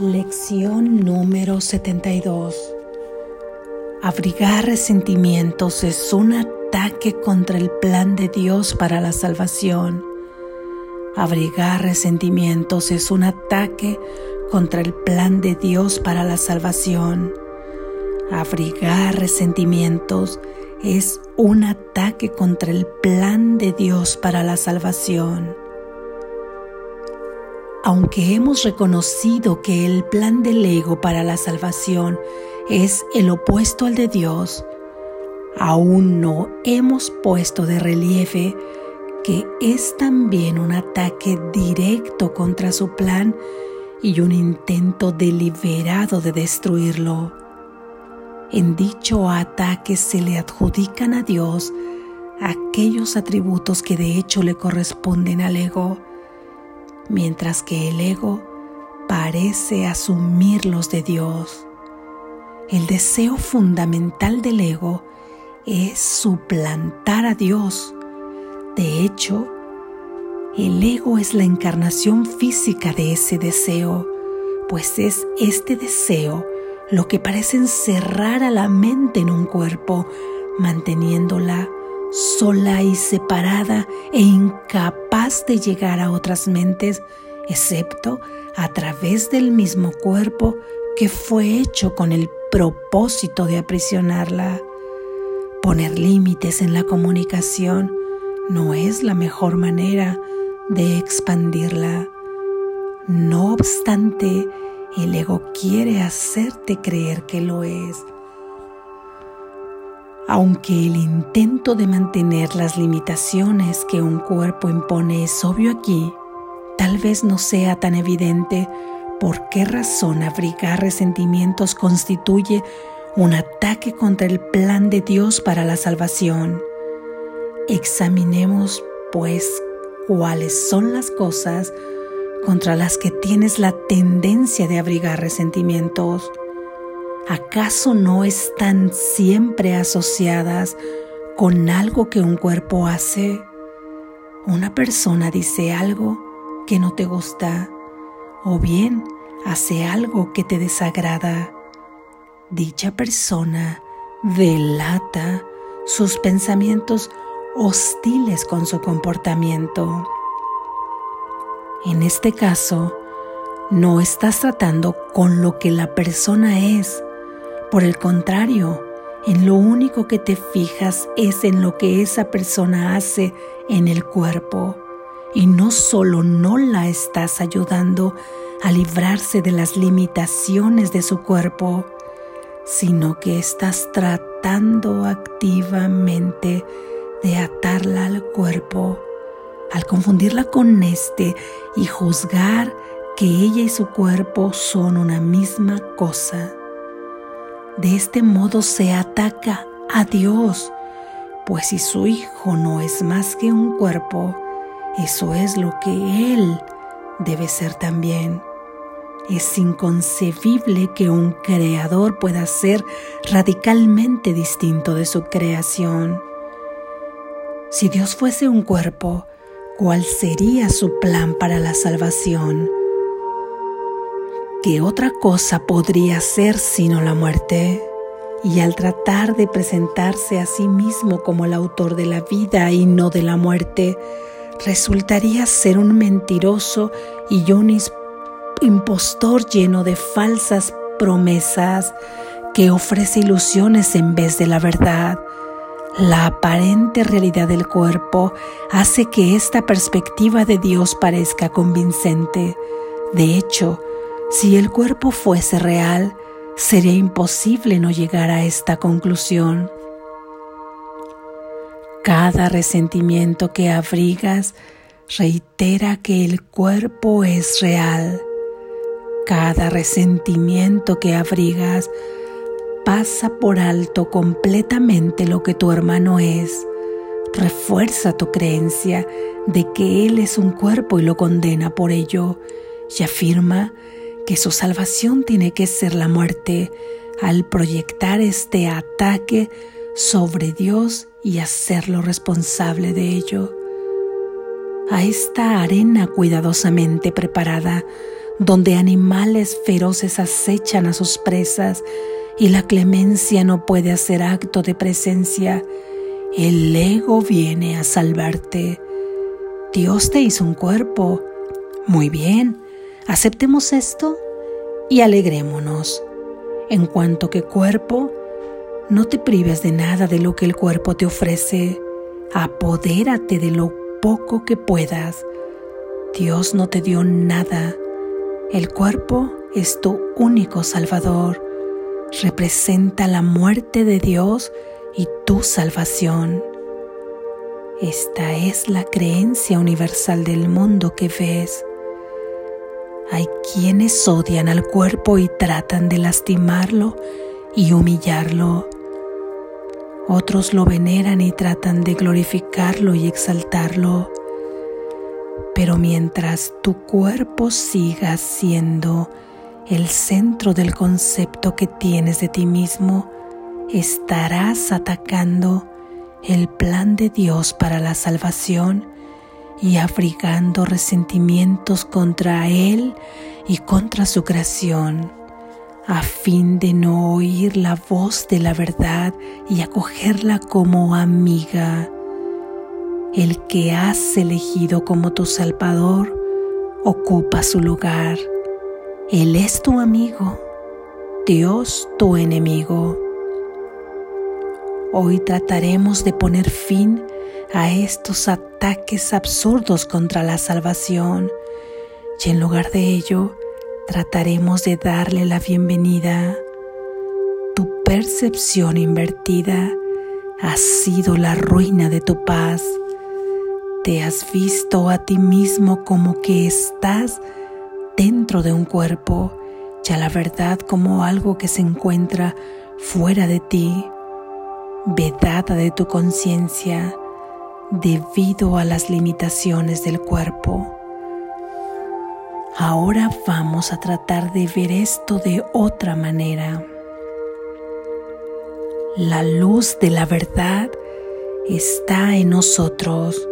Lección número 72. Abrigar resentimientos es un ataque contra el plan de Dios para la salvación. Abrigar resentimientos es un ataque contra el plan de Dios para la salvación. Abrigar resentimientos es un ataque contra el plan de Dios para la salvación. Aunque hemos reconocido que el plan del ego para la salvación es el opuesto al de Dios, aún no hemos puesto de relieve que es también un ataque directo contra su plan y un intento deliberado de destruirlo. En dicho ataque se le adjudican a Dios aquellos atributos que de hecho le corresponden al ego mientras que el ego parece asumir los de Dios. El deseo fundamental del ego es suplantar a Dios. De hecho, el ego es la encarnación física de ese deseo, pues es este deseo lo que parece encerrar a la mente en un cuerpo, manteniéndola sola y separada e incapaz de llegar a otras mentes, excepto a través del mismo cuerpo que fue hecho con el propósito de aprisionarla. Poner límites en la comunicación no es la mejor manera de expandirla. No obstante, el ego quiere hacerte creer que lo es aunque el intento de mantener las limitaciones que un cuerpo impone es obvio aquí, tal vez no sea tan evidente por qué razón abrigar resentimientos constituye un ataque contra el plan de Dios para la salvación. Examinemos, pues, cuáles son las cosas contra las que tienes la tendencia de abrigar resentimientos. ¿Acaso no están siempre asociadas con algo que un cuerpo hace? Una persona dice algo que no te gusta o bien hace algo que te desagrada. Dicha persona delata sus pensamientos hostiles con su comportamiento. En este caso, no estás tratando con lo que la persona es, por el contrario, en lo único que te fijas es en lo que esa persona hace en el cuerpo. Y no solo no la estás ayudando a librarse de las limitaciones de su cuerpo, sino que estás tratando activamente de atarla al cuerpo, al confundirla con este y juzgar que ella y su cuerpo son una misma cosa. De este modo se ataca a Dios, pues si su Hijo no es más que un cuerpo, eso es lo que Él debe ser también. Es inconcebible que un creador pueda ser radicalmente distinto de su creación. Si Dios fuese un cuerpo, ¿cuál sería su plan para la salvación? ¿Qué otra cosa podría ser sino la muerte? Y al tratar de presentarse a sí mismo como el autor de la vida y no de la muerte, resultaría ser un mentiroso y un impostor lleno de falsas promesas que ofrece ilusiones en vez de la verdad. La aparente realidad del cuerpo hace que esta perspectiva de Dios parezca convincente. De hecho, si el cuerpo fuese real, sería imposible no llegar a esta conclusión. Cada resentimiento que abrigas reitera que el cuerpo es real. Cada resentimiento que abrigas pasa por alto completamente lo que tu hermano es. Refuerza tu creencia de que él es un cuerpo y lo condena por ello y afirma que su salvación tiene que ser la muerte al proyectar este ataque sobre Dios y hacerlo responsable de ello. A esta arena cuidadosamente preparada donde animales feroces acechan a sus presas y la clemencia no puede hacer acto de presencia, el ego viene a salvarte. Dios te hizo un cuerpo. Muy bien, aceptemos esto y alegrémonos. En cuanto que cuerpo, no te prives de nada de lo que el cuerpo te ofrece. Apodérate de lo poco que puedas. Dios no te dio nada. El cuerpo es tu único salvador representa la muerte de Dios y tu salvación. Esta es la creencia universal del mundo que ves. Hay quienes odian al cuerpo y tratan de lastimarlo y humillarlo. Otros lo veneran y tratan de glorificarlo y exaltarlo. Pero mientras tu cuerpo siga siendo el centro del concepto que tienes de ti mismo, estarás atacando el plan de Dios para la salvación y abrigando resentimientos contra Él y contra su creación, a fin de no oír la voz de la verdad y acogerla como amiga. El que has elegido como tu Salvador ocupa su lugar él es tu amigo, Dios tu enemigo. Hoy trataremos de poner fin a estos ataques absurdos contra la salvación y en lugar de ello trataremos de darle la bienvenida. Tu percepción invertida ha sido la ruina de tu paz. Te has visto a ti mismo como que estás dentro de un cuerpo, ya la verdad como algo que se encuentra fuera de ti, vedada de tu conciencia debido a las limitaciones del cuerpo. Ahora vamos a tratar de ver esto de otra manera. La luz de la verdad está en nosotros,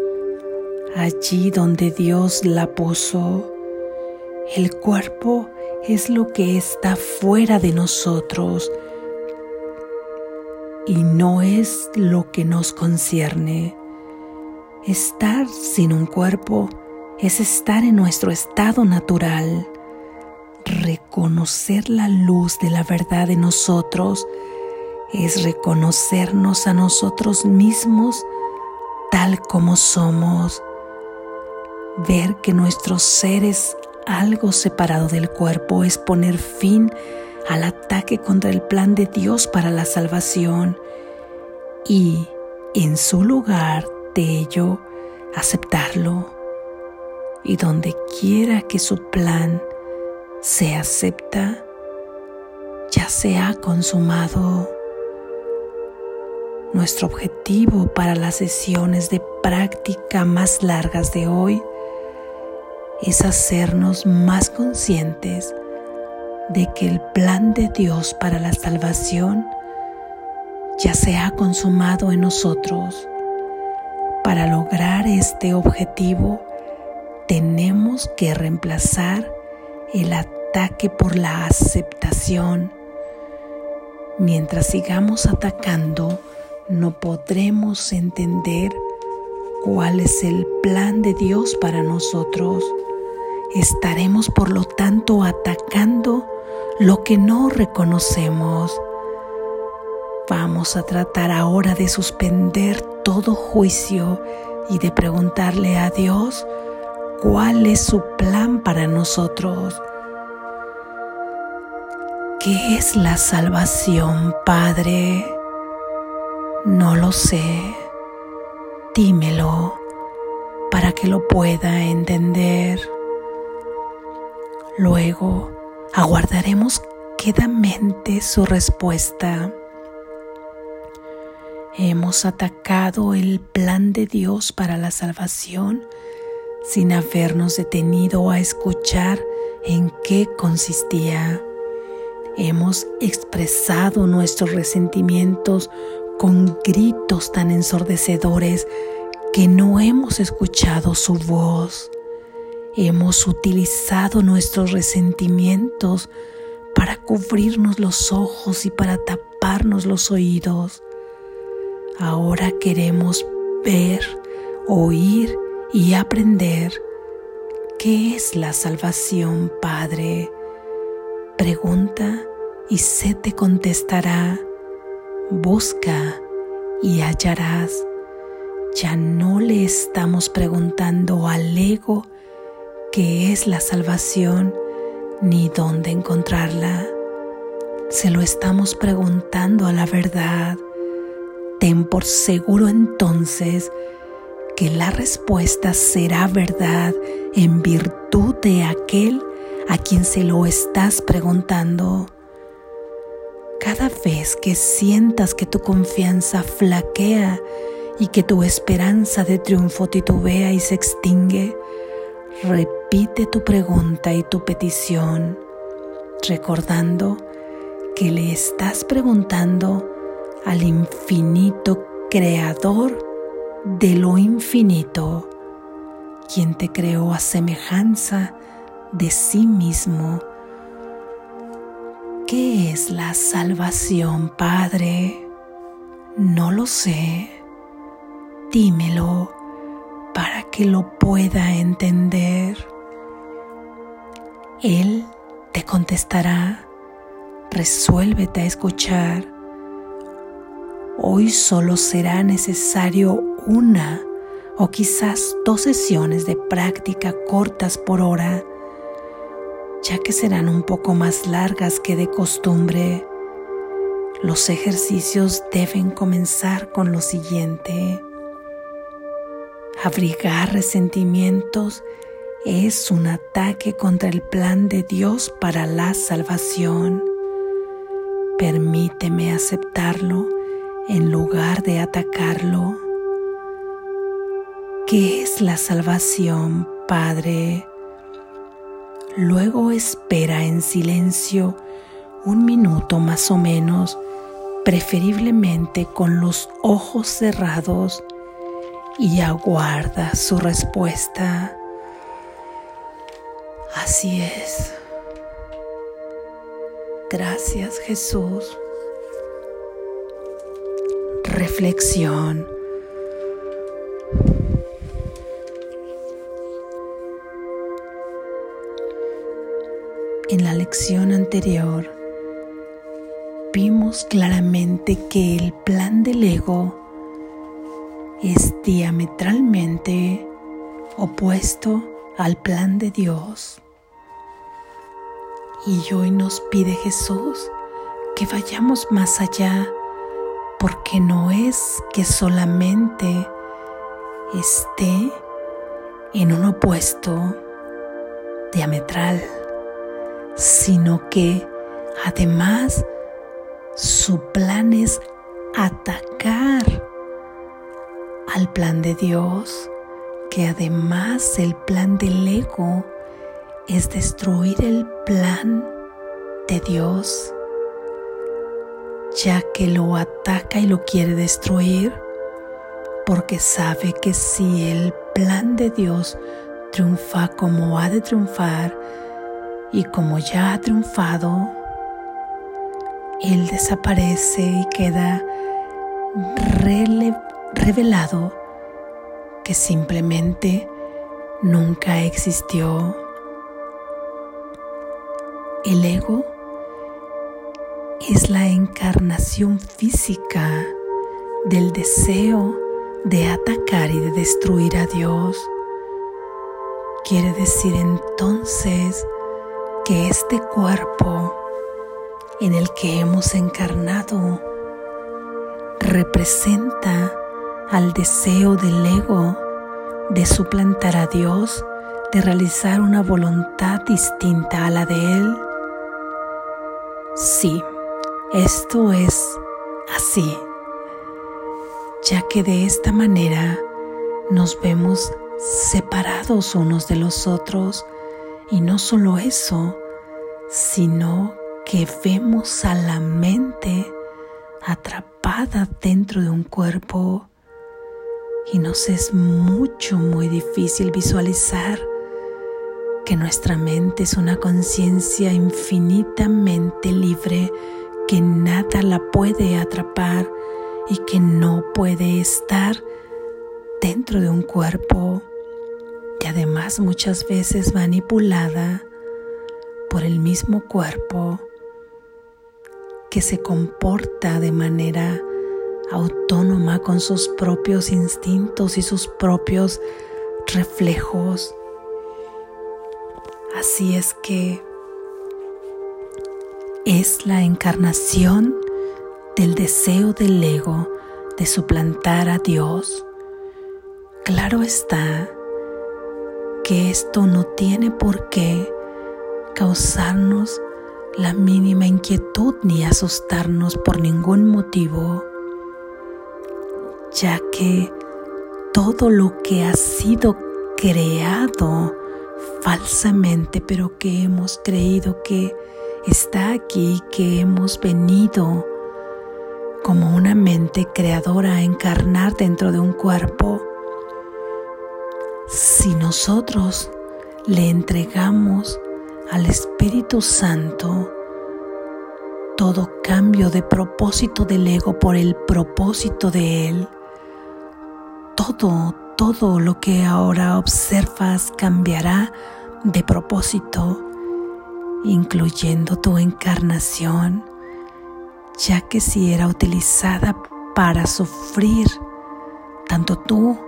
allí donde Dios la puso. El cuerpo es lo que está fuera de nosotros y no es lo que nos concierne. Estar sin un cuerpo es estar en nuestro estado natural. Reconocer la luz de la verdad en nosotros es reconocernos a nosotros mismos tal como somos. Ver que nuestros seres algo separado del cuerpo es poner fin al ataque contra el plan de Dios para la salvación y en su lugar de ello aceptarlo. Y donde quiera que su plan se acepta, ya se ha consumado. Nuestro objetivo para las sesiones de práctica más largas de hoy es hacernos más conscientes de que el plan de Dios para la salvación ya se ha consumado en nosotros. Para lograr este objetivo tenemos que reemplazar el ataque por la aceptación. Mientras sigamos atacando, no podremos entender cuál es el plan de Dios para nosotros. Estaremos por lo tanto atacando lo que no reconocemos. Vamos a tratar ahora de suspender todo juicio y de preguntarle a Dios cuál es su plan para nosotros. ¿Qué es la salvación, Padre? No lo sé. Dímelo para que lo pueda entender. Luego aguardaremos quedamente su respuesta. Hemos atacado el plan de Dios para la salvación sin habernos detenido a escuchar en qué consistía. Hemos expresado nuestros resentimientos con gritos tan ensordecedores que no hemos escuchado su voz hemos utilizado nuestros resentimientos para cubrirnos los ojos y para taparnos los oídos. Ahora queremos ver, oír y aprender qué es la salvación, Padre. Pregunta y se te contestará. Busca y hallarás. Ya no le estamos preguntando al ego qué es la salvación ni dónde encontrarla. Se lo estamos preguntando a la verdad. Ten por seguro entonces que la respuesta será verdad en virtud de aquel a quien se lo estás preguntando. Cada vez que sientas que tu confianza flaquea y que tu esperanza de triunfo titubea y se extingue, repite tu pregunta y tu petición, recordando que le estás preguntando al infinito creador de lo infinito, quien te creó a semejanza de sí mismo. ¿Qué es la salvación, Padre? No lo sé. Dímelo para que lo pueda entender. Él te contestará, resuélvete a escuchar. Hoy solo será necesario una o quizás dos sesiones de práctica cortas por hora, ya que serán un poco más largas que de costumbre. Los ejercicios deben comenzar con lo siguiente. Abrigar resentimientos es un ataque contra el plan de Dios para la salvación. Permíteme aceptarlo en lugar de atacarlo. ¿Qué es la salvación, Padre? Luego espera en silencio un minuto más o menos, preferiblemente con los ojos cerrados y aguarda su respuesta. Así es. Gracias Jesús. Reflexión. En la lección anterior vimos claramente que el plan del ego es diametralmente opuesto al plan de Dios. Y hoy nos pide Jesús que vayamos más allá, porque no es que solamente esté en un opuesto diametral, sino que además su plan es atacar al plan de Dios, que además el plan del ego es destruir el plan de Dios, ya que lo ataca y lo quiere destruir, porque sabe que si el plan de Dios triunfa como ha de triunfar y como ya ha triunfado, Él desaparece y queda revelado que simplemente nunca existió. El ego es la encarnación física del deseo de atacar y de destruir a Dios. Quiere decir entonces que este cuerpo en el que hemos encarnado representa al deseo del ego de suplantar a Dios, de realizar una voluntad distinta a la de Él? Sí, esto es así, ya que de esta manera nos vemos separados unos de los otros y no solo eso, sino que vemos a la mente atrapada dentro de un cuerpo y nos es mucho, muy difícil visualizar que nuestra mente es una conciencia infinitamente libre que nada la puede atrapar y que no puede estar dentro de un cuerpo y además muchas veces manipulada por el mismo cuerpo que se comporta de manera autónoma con sus propios instintos y sus propios reflejos. Así es que es la encarnación del deseo del ego de suplantar a Dios. Claro está que esto no tiene por qué causarnos la mínima inquietud ni asustarnos por ningún motivo, ya que todo lo que ha sido creado falsamente, pero que hemos creído que está aquí, que hemos venido como una mente creadora a encarnar dentro de un cuerpo, si nosotros le entregamos al Espíritu Santo todo cambio de propósito del ego por el propósito de Él. Todo, todo lo que ahora observas cambiará de propósito, incluyendo tu encarnación, ya que si era utilizada para sufrir, tanto tú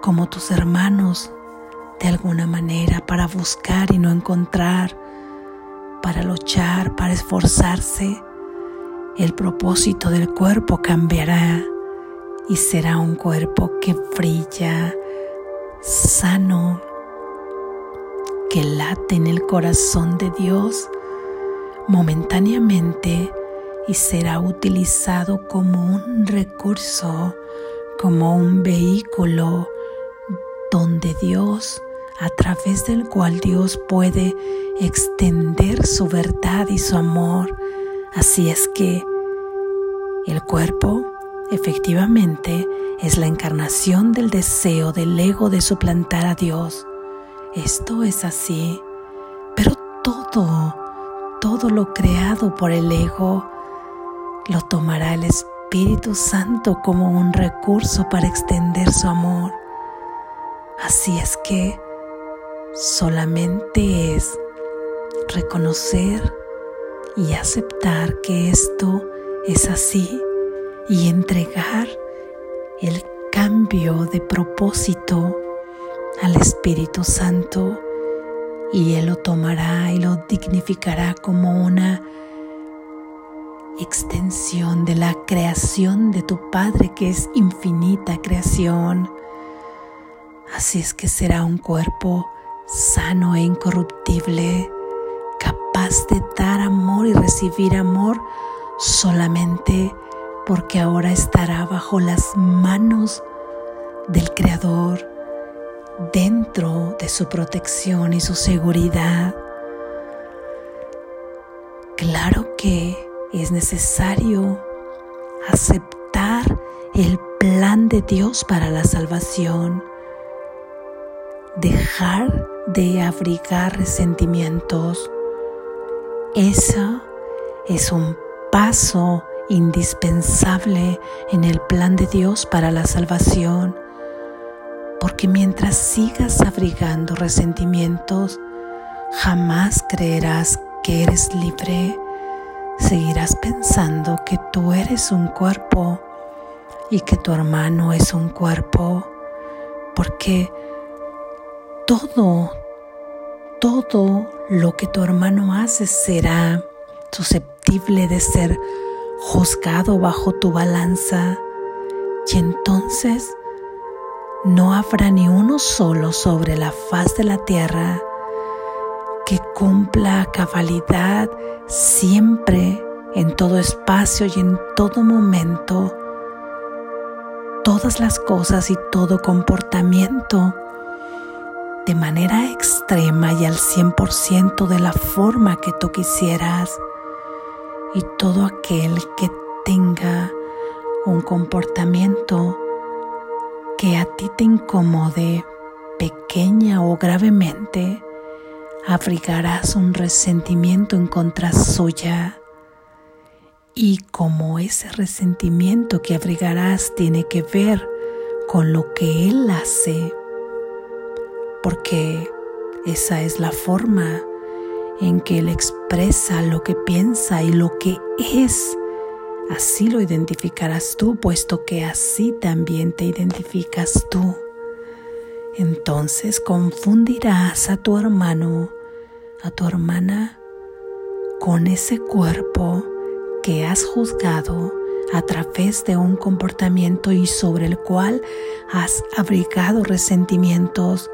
como tus hermanos de alguna manera para buscar y no encontrar, para luchar, para esforzarse, el propósito del cuerpo cambiará y será un cuerpo que brilla, sano, que late en el corazón de Dios momentáneamente y será utilizado como un recurso, como un vehículo donde Dios a través del cual Dios puede extender su verdad y su amor. Así es que el cuerpo efectivamente es la encarnación del deseo del ego de suplantar a Dios. Esto es así, pero todo, todo lo creado por el ego lo tomará el Espíritu Santo como un recurso para extender su amor. Así es que Solamente es reconocer y aceptar que esto es así y entregar el cambio de propósito al Espíritu Santo y Él lo tomará y lo dignificará como una extensión de la creación de tu Padre que es infinita creación. Así es que será un cuerpo sano e incorruptible, capaz de dar amor y recibir amor solamente porque ahora estará bajo las manos del Creador, dentro de su protección y su seguridad. Claro que es necesario aceptar el plan de Dios para la salvación, dejar de abrigar resentimientos. Eso es un paso indispensable en el plan de Dios para la salvación, porque mientras sigas abrigando resentimientos, jamás creerás que eres libre, seguirás pensando que tú eres un cuerpo y que tu hermano es un cuerpo, porque todo, todo lo que tu hermano hace será susceptible de ser juzgado bajo tu balanza. Y entonces no habrá ni uno solo sobre la faz de la tierra que cumpla a cabalidad siempre en todo espacio y en todo momento todas las cosas y todo comportamiento de manera extrema y al 100% de la forma que tú quisieras. Y todo aquel que tenga un comportamiento que a ti te incomode pequeña o gravemente, abrigarás un resentimiento en contra suya. Y como ese resentimiento que abrigarás tiene que ver con lo que Él hace, porque esa es la forma en que Él expresa lo que piensa y lo que es. Así lo identificarás tú, puesto que así también te identificas tú. Entonces confundirás a tu hermano, a tu hermana, con ese cuerpo que has juzgado a través de un comportamiento y sobre el cual has abrigado resentimientos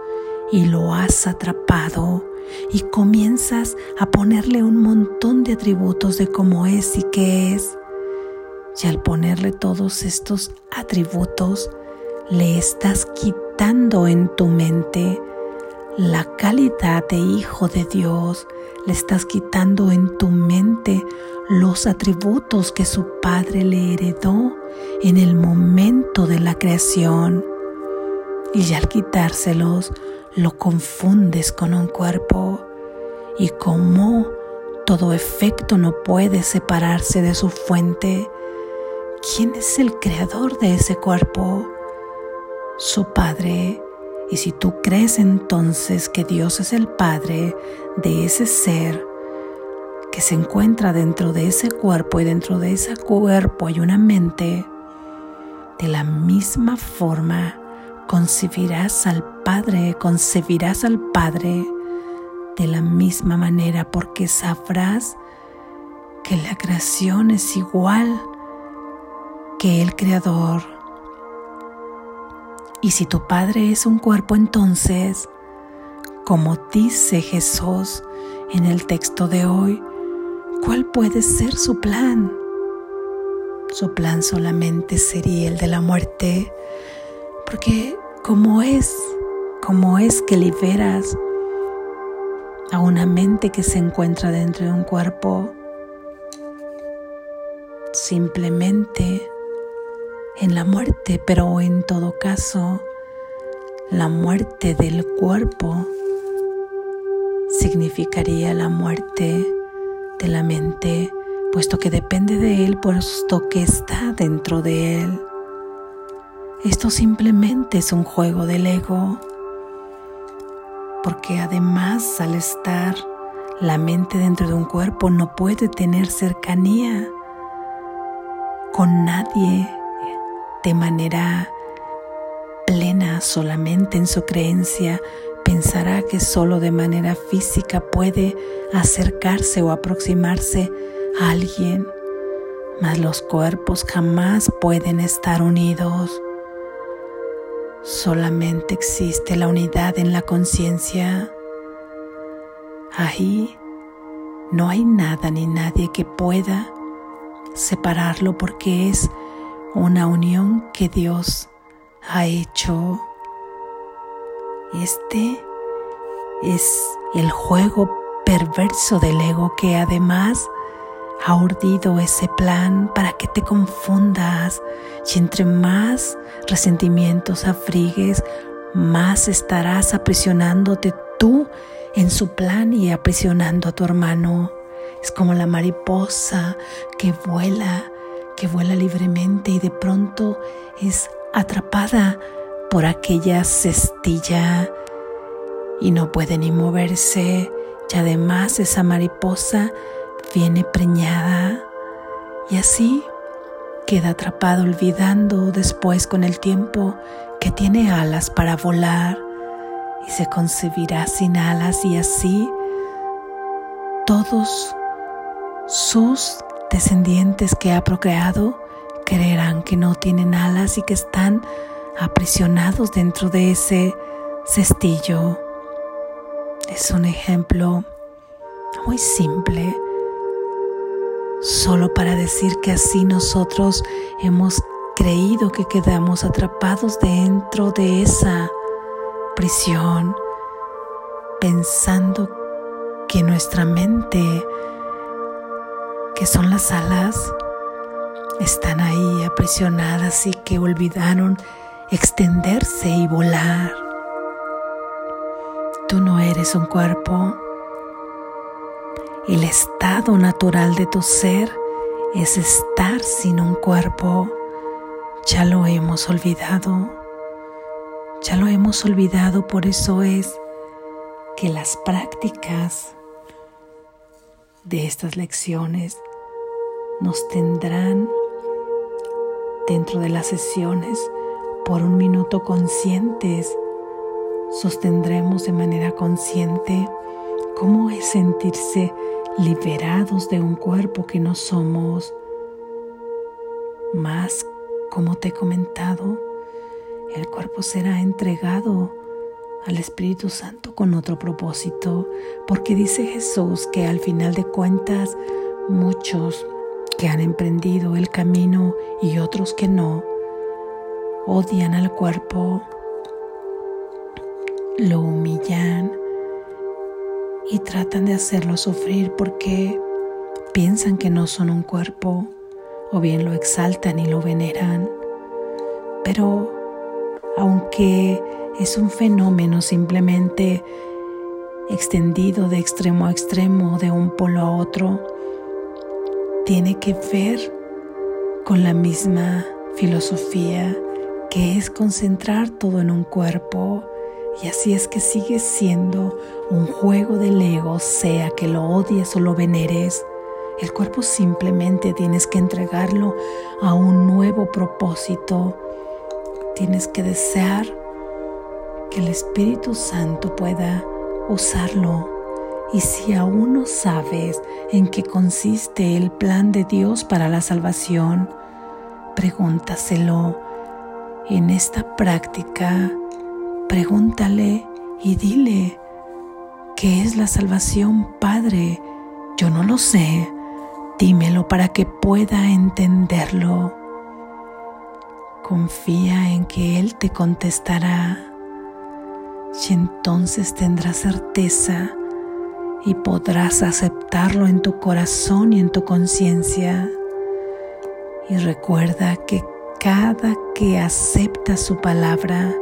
y lo has atrapado y comienzas a ponerle un montón de atributos de cómo es y qué es. Y al ponerle todos estos atributos, le estás quitando en tu mente la calidad de hijo de Dios, le estás quitando en tu mente los atributos que su padre le heredó en el momento de la creación. Y al quitárselos, lo confundes con un cuerpo y como todo efecto no puede separarse de su fuente, ¿quién es el creador de ese cuerpo? Su Padre. Y si tú crees entonces que Dios es el Padre de ese ser que se encuentra dentro de ese cuerpo y dentro de ese cuerpo hay una mente, de la misma forma concebirás al Padre, concebirás al Padre de la misma manera porque sabrás que la creación es igual que el Creador. Y si tu Padre es un cuerpo, entonces, como dice Jesús en el texto de hoy, ¿cuál puede ser su plan? Su plan solamente sería el de la muerte, porque como es, como es que liberas a una mente que se encuentra dentro de un cuerpo, simplemente en la muerte, pero en todo caso, la muerte del cuerpo significaría la muerte de la mente, puesto que depende de él, puesto que está dentro de él. Esto simplemente es un juego del ego, porque además al estar la mente dentro de un cuerpo no puede tener cercanía con nadie de manera plena solamente en su creencia, pensará que solo de manera física puede acercarse o aproximarse a alguien, mas los cuerpos jamás pueden estar unidos. Solamente existe la unidad en la conciencia. Ahí no hay nada ni nadie que pueda separarlo porque es una unión que Dios ha hecho. Este es el juego perverso del ego que además ha urdido ese plan para que te confundas y entre más resentimientos afrigues, más estarás aprisionándote tú en su plan y aprisionando a tu hermano. Es como la mariposa que vuela, que vuela libremente y de pronto es atrapada por aquella cestilla y no puede ni moverse. Y además esa mariposa viene preñada y así queda atrapado olvidando después con el tiempo que tiene alas para volar y se concebirá sin alas y así todos sus descendientes que ha procreado creerán que no tienen alas y que están aprisionados dentro de ese cestillo. Es un ejemplo muy simple solo para decir que así nosotros hemos creído que quedamos atrapados dentro de esa prisión, pensando que nuestra mente, que son las alas, están ahí aprisionadas y que olvidaron extenderse y volar. Tú no eres un cuerpo, el estado natural de tu ser es estar sin un cuerpo. Ya lo hemos olvidado. Ya lo hemos olvidado, por eso es que las prácticas de estas lecciones nos tendrán dentro de las sesiones por un minuto conscientes. Sostendremos de manera consciente cómo es sentirse liberados de un cuerpo que no somos. Más, como te he comentado, el cuerpo será entregado al Espíritu Santo con otro propósito, porque dice Jesús que al final de cuentas muchos que han emprendido el camino y otros que no, odian al cuerpo, lo humillan y tratan de hacerlo sufrir porque piensan que no son un cuerpo o bien lo exaltan y lo veneran. Pero aunque es un fenómeno simplemente extendido de extremo a extremo, de un polo a otro, tiene que ver con la misma filosofía que es concentrar todo en un cuerpo y así es que sigue siendo un juego del ego, sea que lo odies o lo veneres. El cuerpo simplemente tienes que entregarlo a un nuevo propósito. Tienes que desear que el Espíritu Santo pueda usarlo. Y si aún no sabes en qué consiste el plan de Dios para la salvación, pregúntaselo. En esta práctica, pregúntale y dile, ¿qué es la salvación, Padre? Yo no lo sé. Dímelo para que pueda entenderlo. Confía en que Él te contestará y entonces tendrás certeza y podrás aceptarlo en tu corazón y en tu conciencia. Y recuerda que cada que acepta su palabra,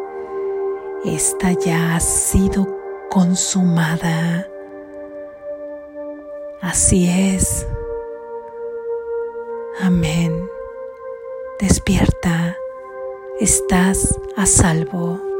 esta ya ha sido consumada. Así es. Amén. Despierta. Estás a salvo.